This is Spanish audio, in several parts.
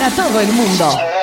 para todo el mundo.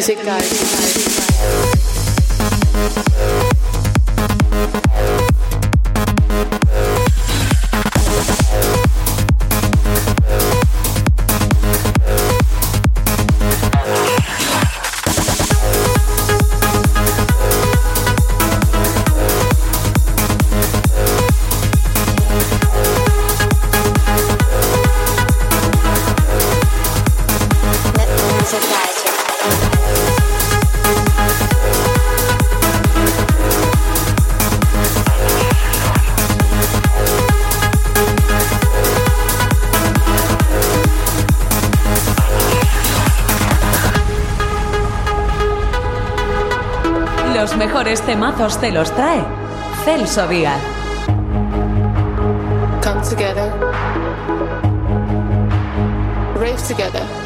musicais. Temazos te los trae Celso Díaz. Come together. Rave together.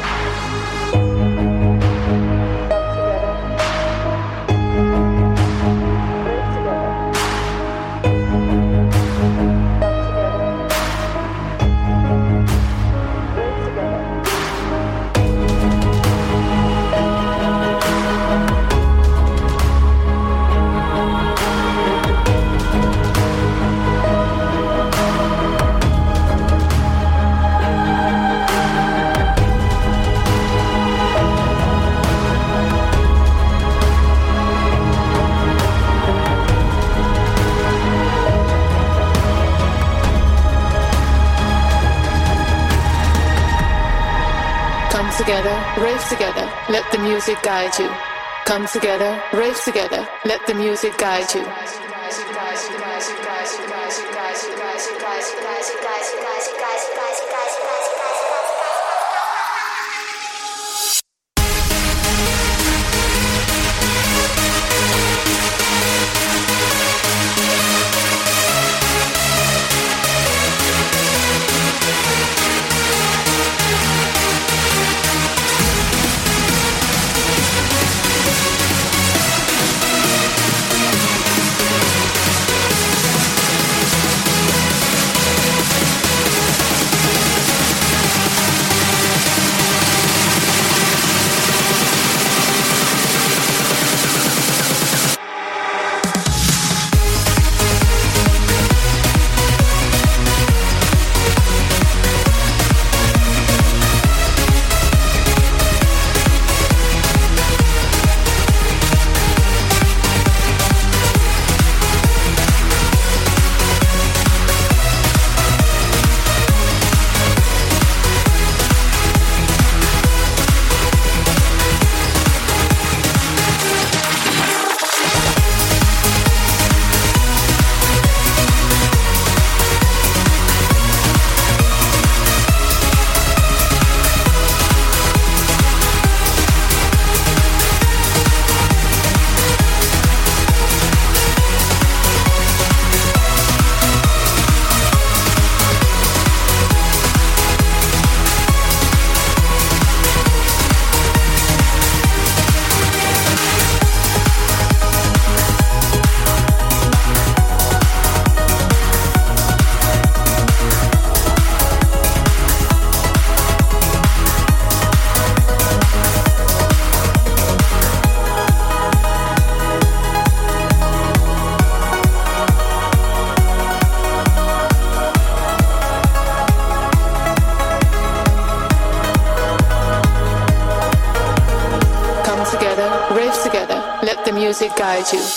Together, let the music guide you. Come together, rave together, let the music guide you. I you.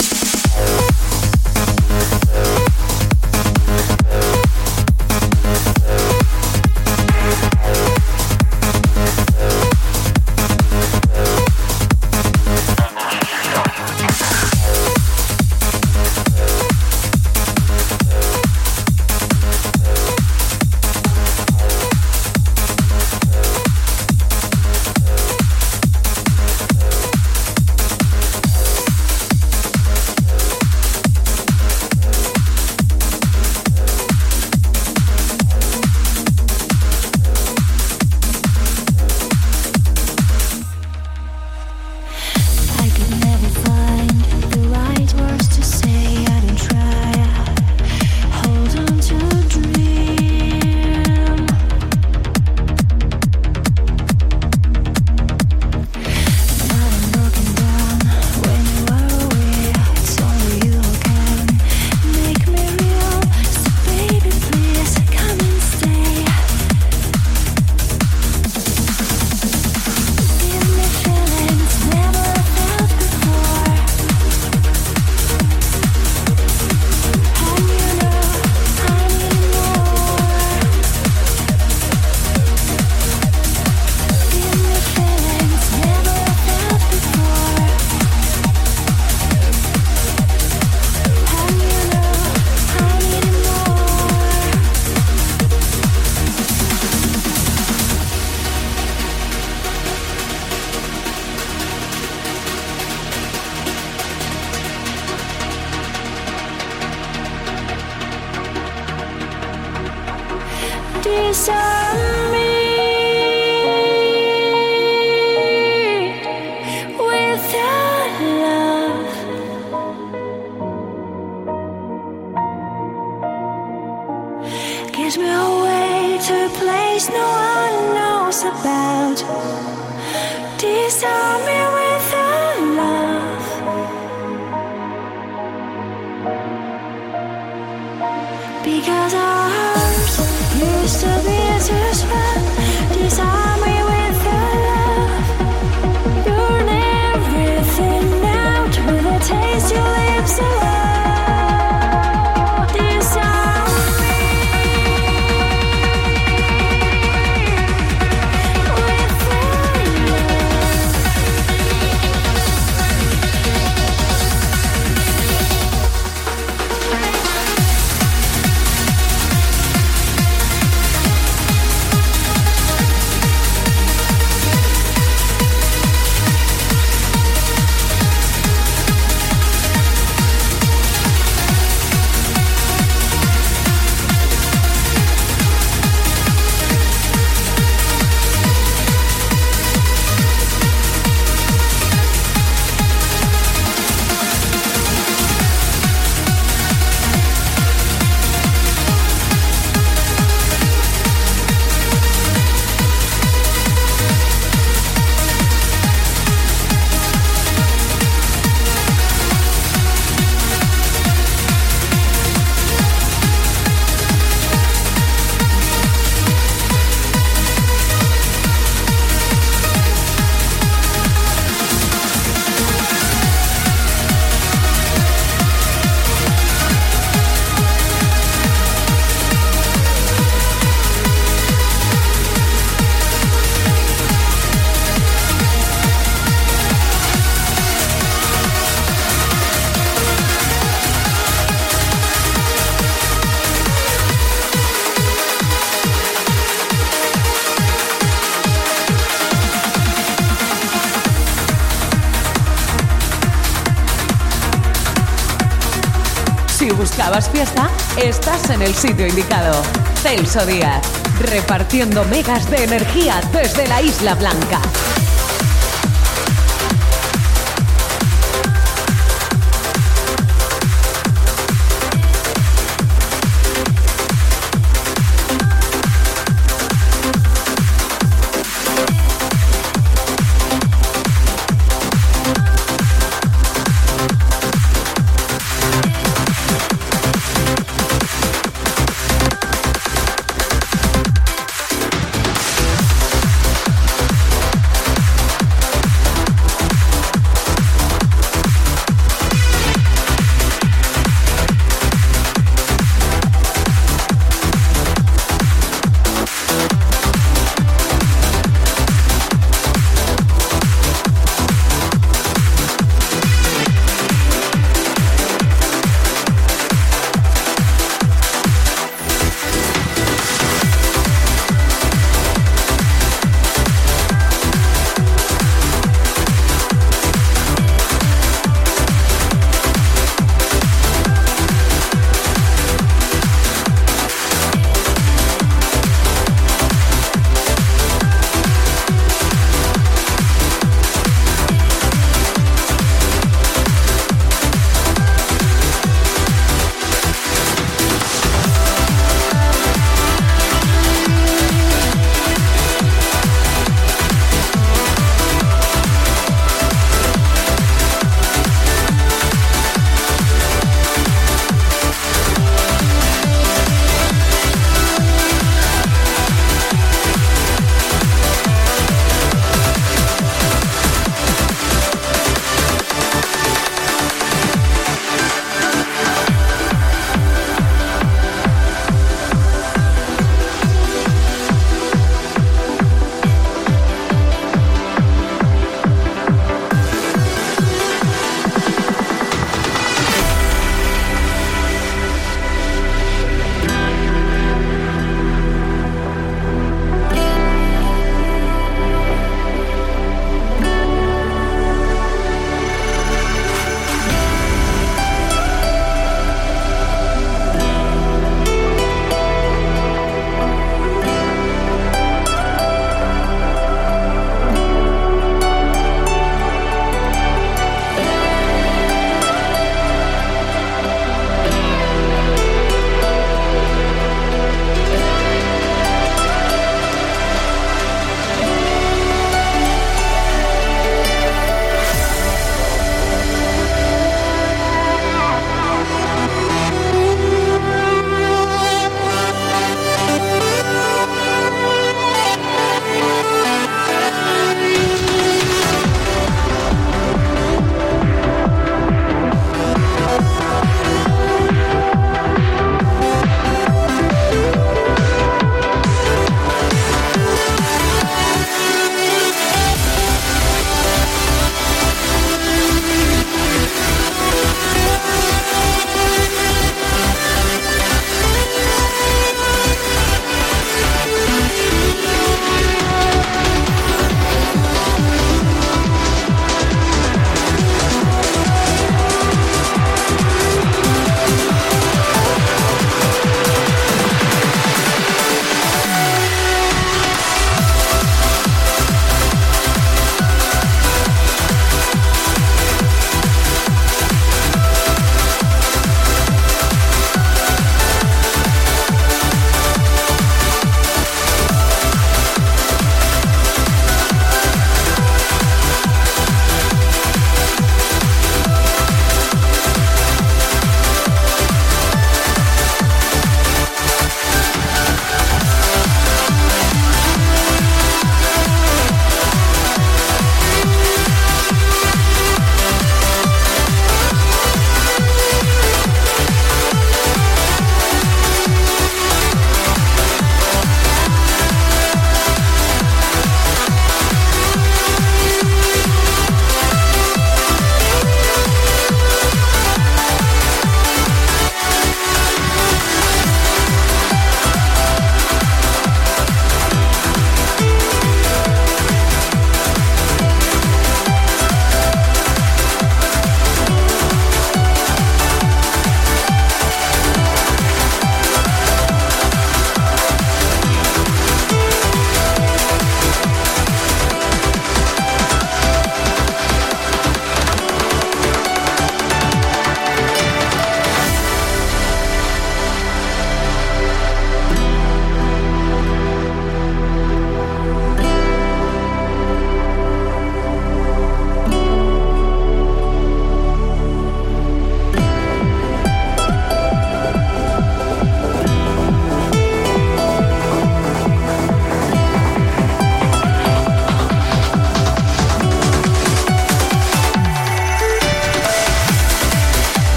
Fiesta, estás en el sitio indicado. Celso Díaz, repartiendo megas de energía desde la Isla Blanca.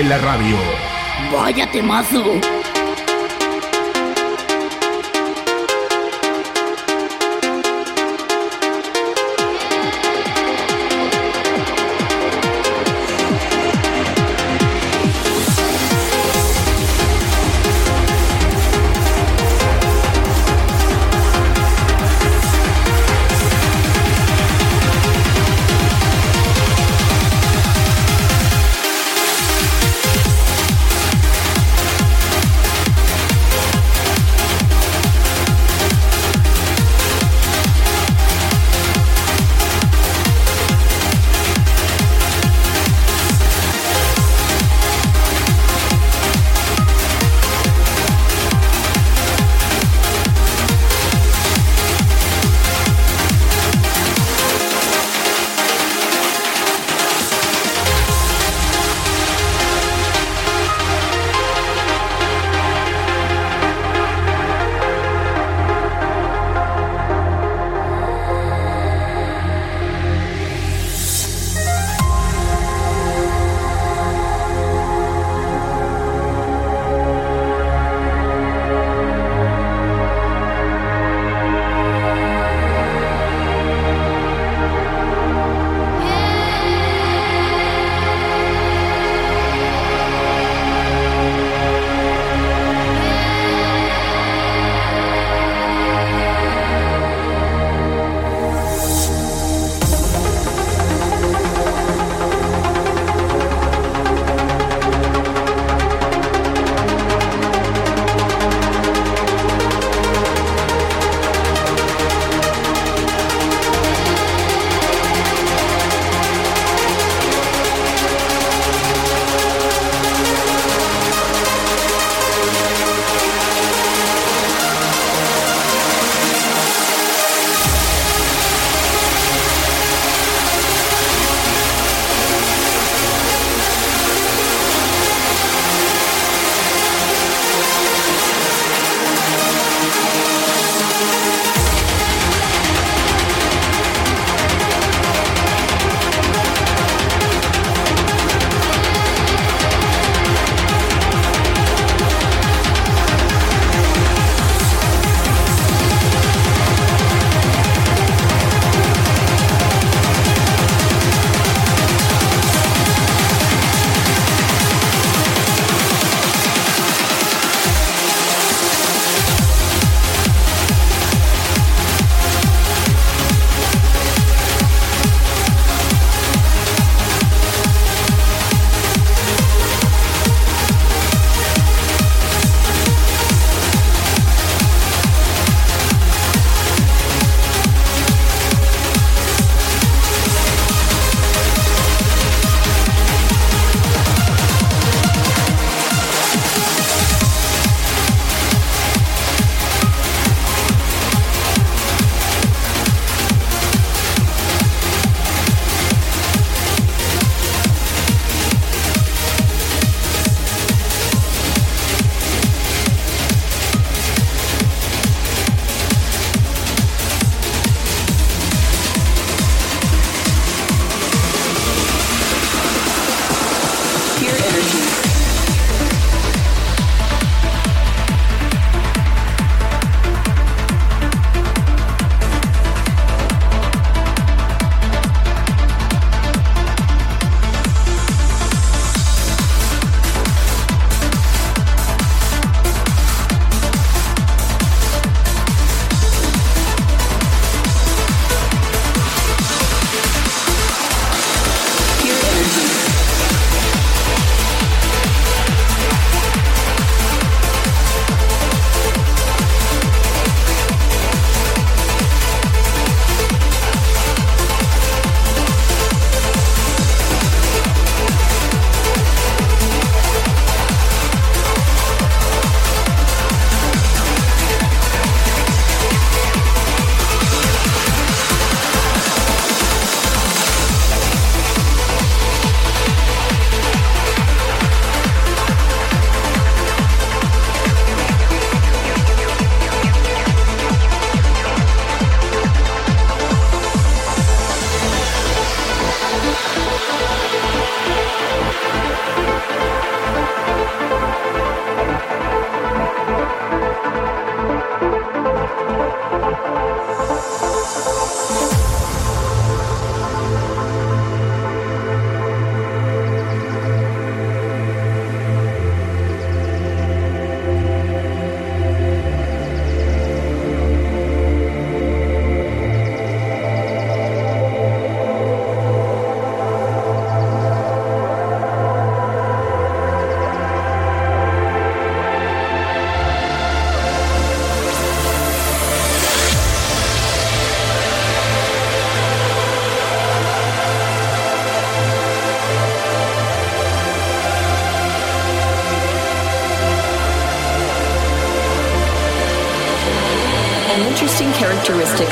En la radio. Vaya temazo.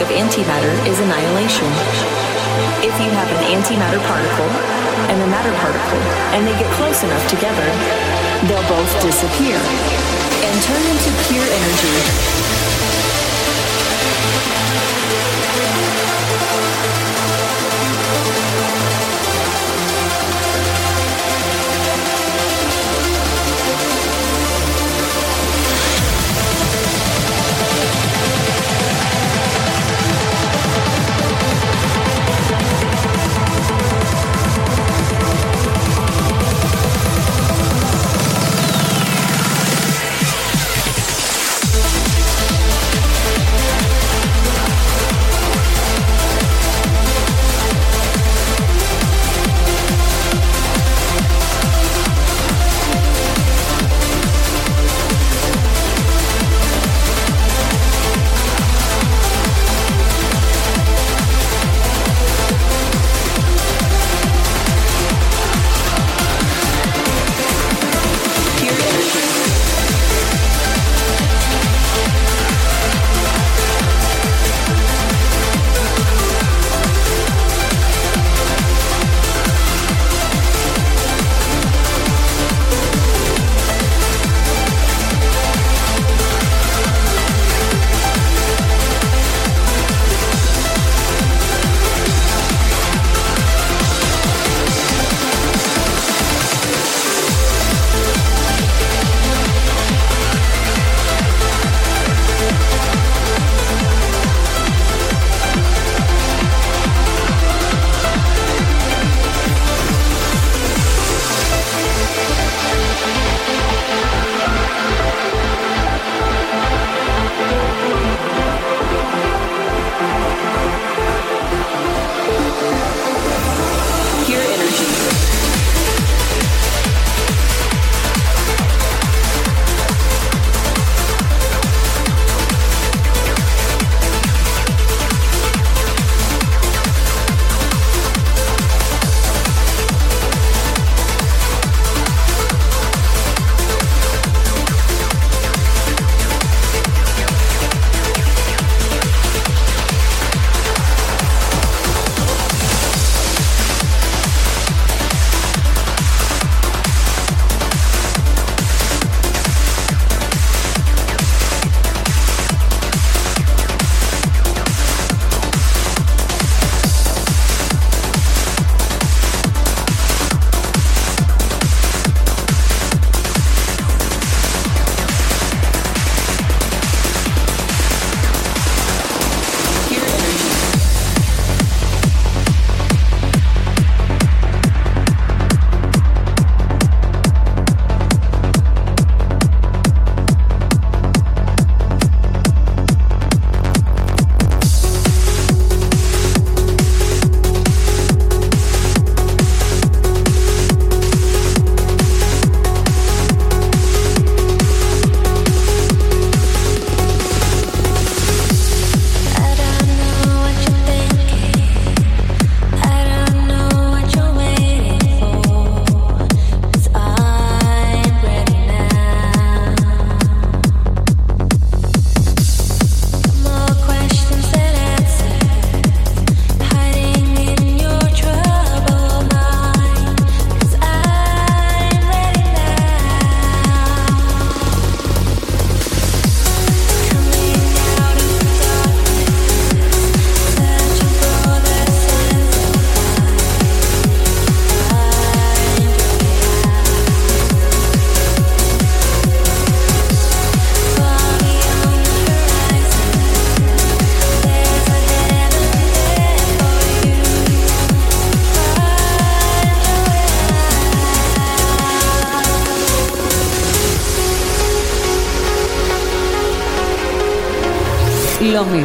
Of antimatter is annihilation. If you have an antimatter particle and a matter particle, and they get close enough together, they'll both disappear and turn into pure energy.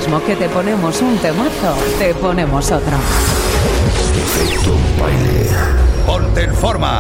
Mismo que te ponemos un temazo, te ponemos otro. Efecto baile. Ponte en forma.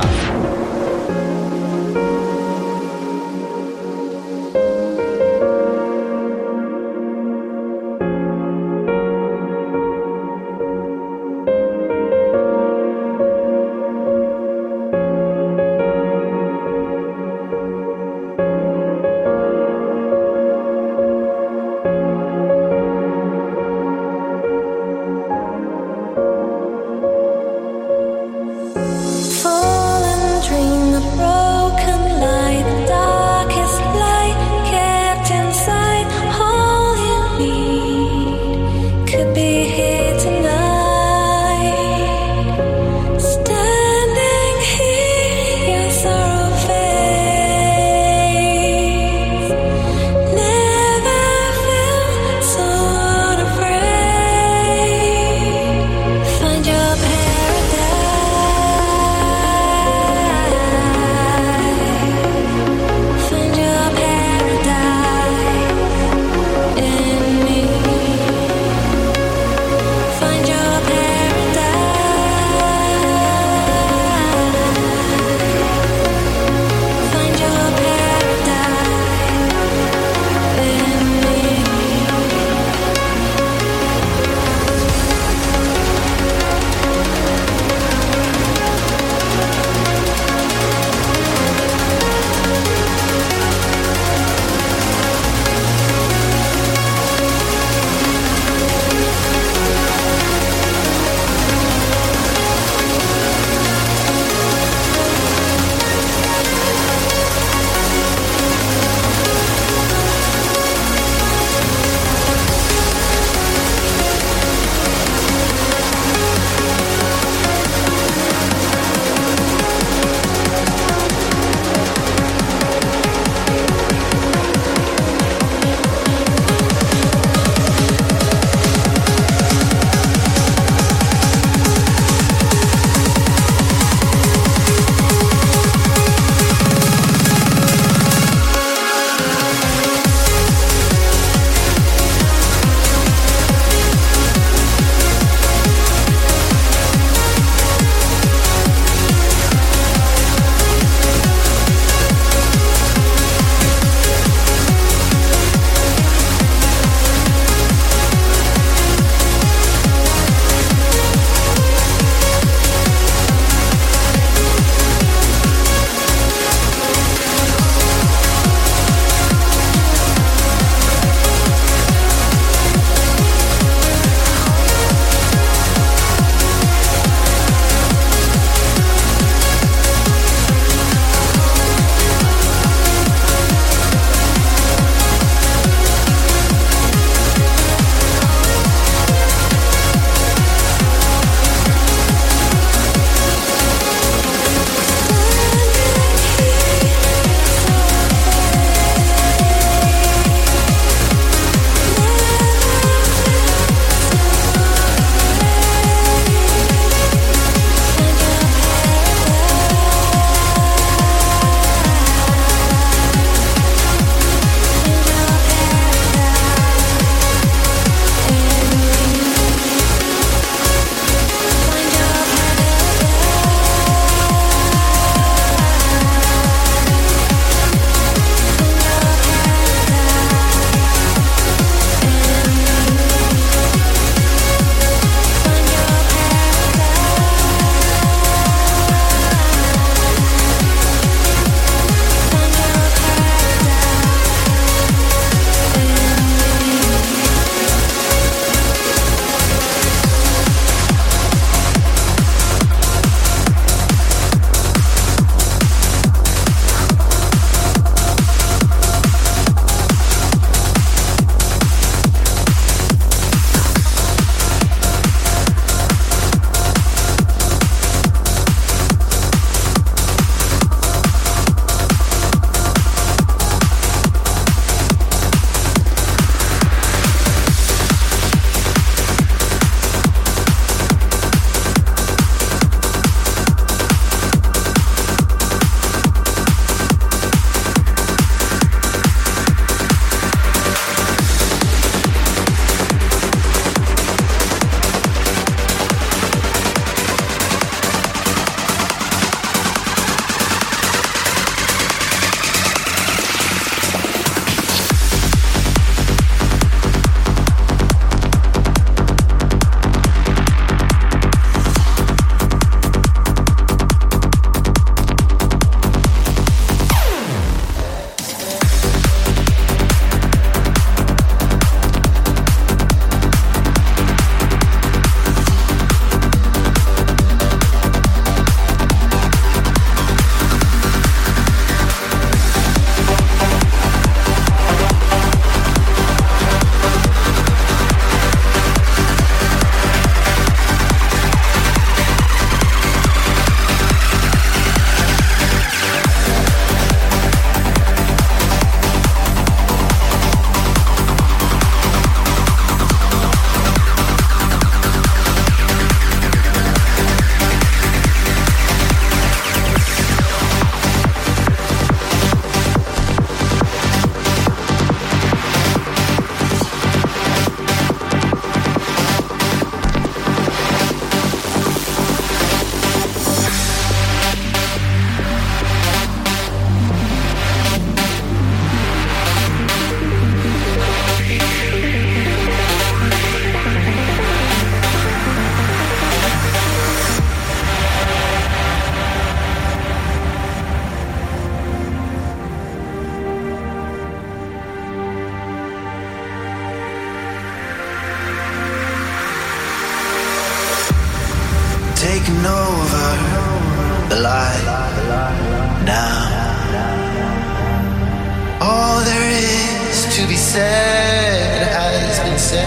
Let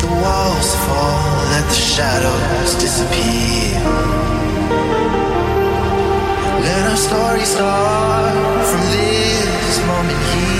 the walls fall, let the shadows disappear. Let our story start from this moment here.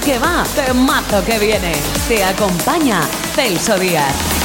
Que va, mazo que viene. Te acompaña Celso Díaz.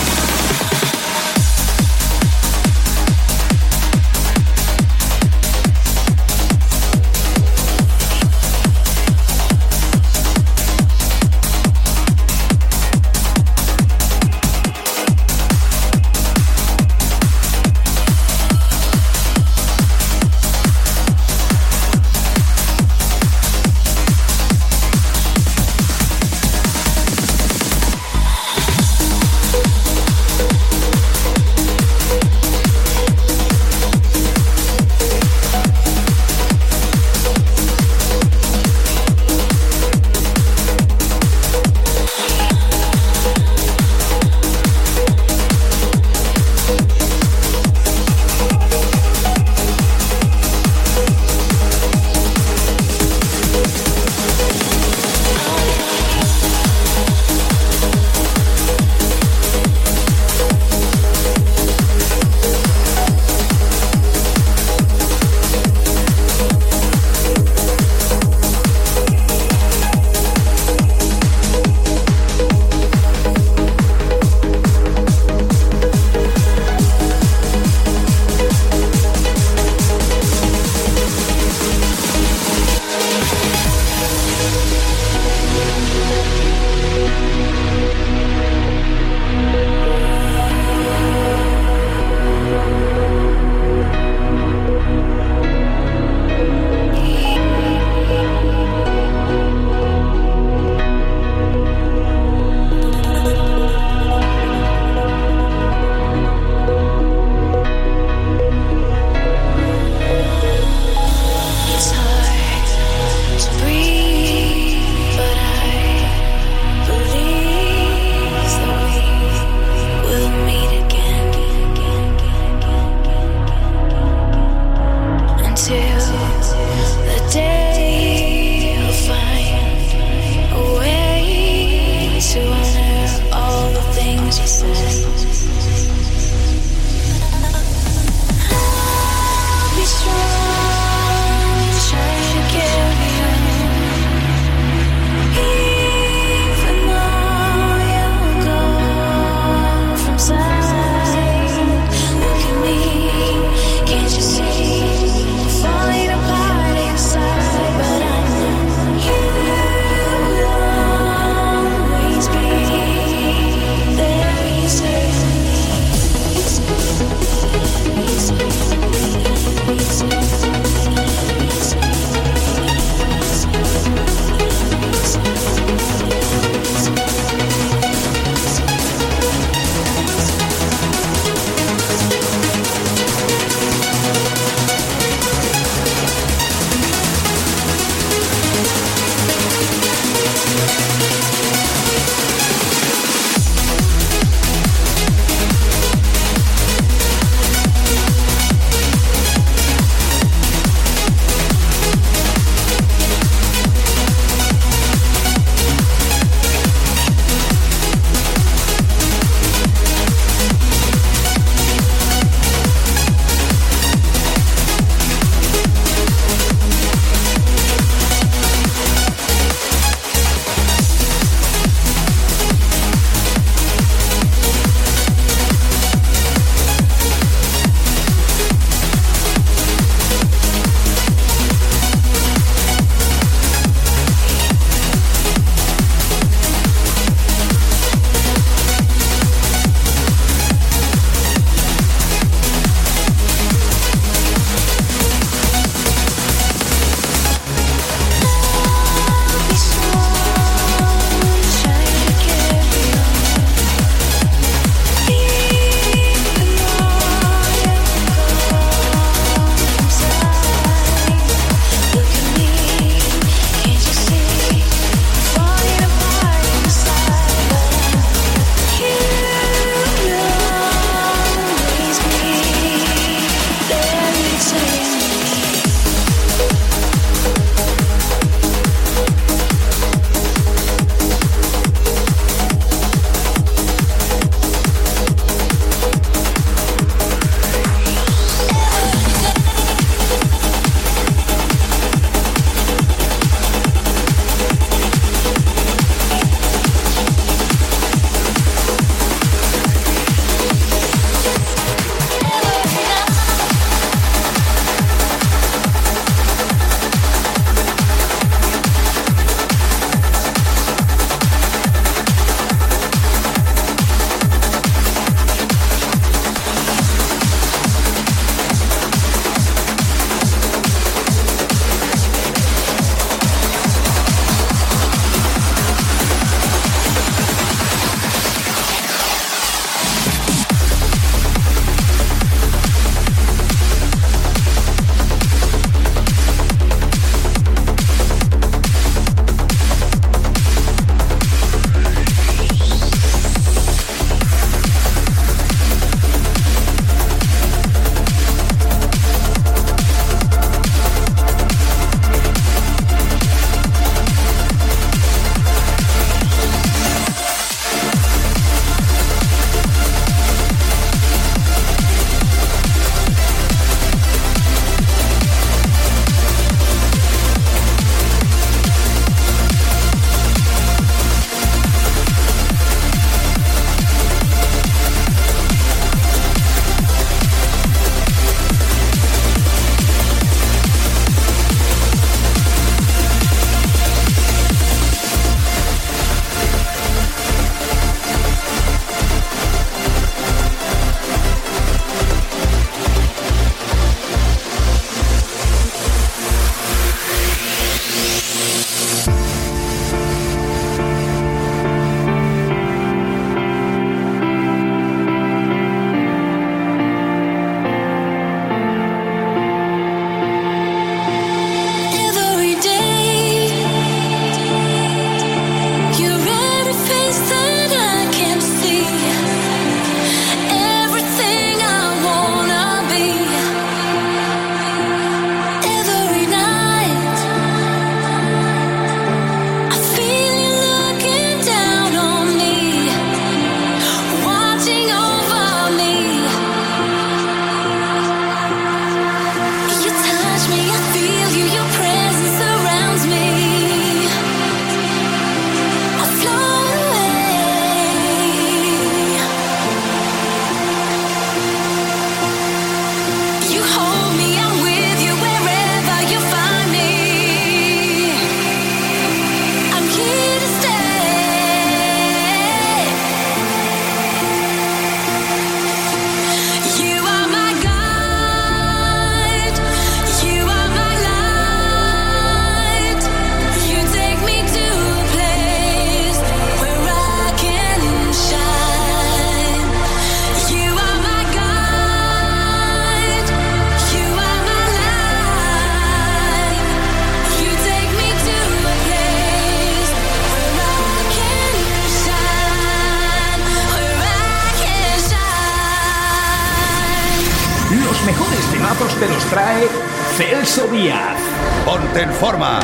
Celso Díaz. Ponte en forma.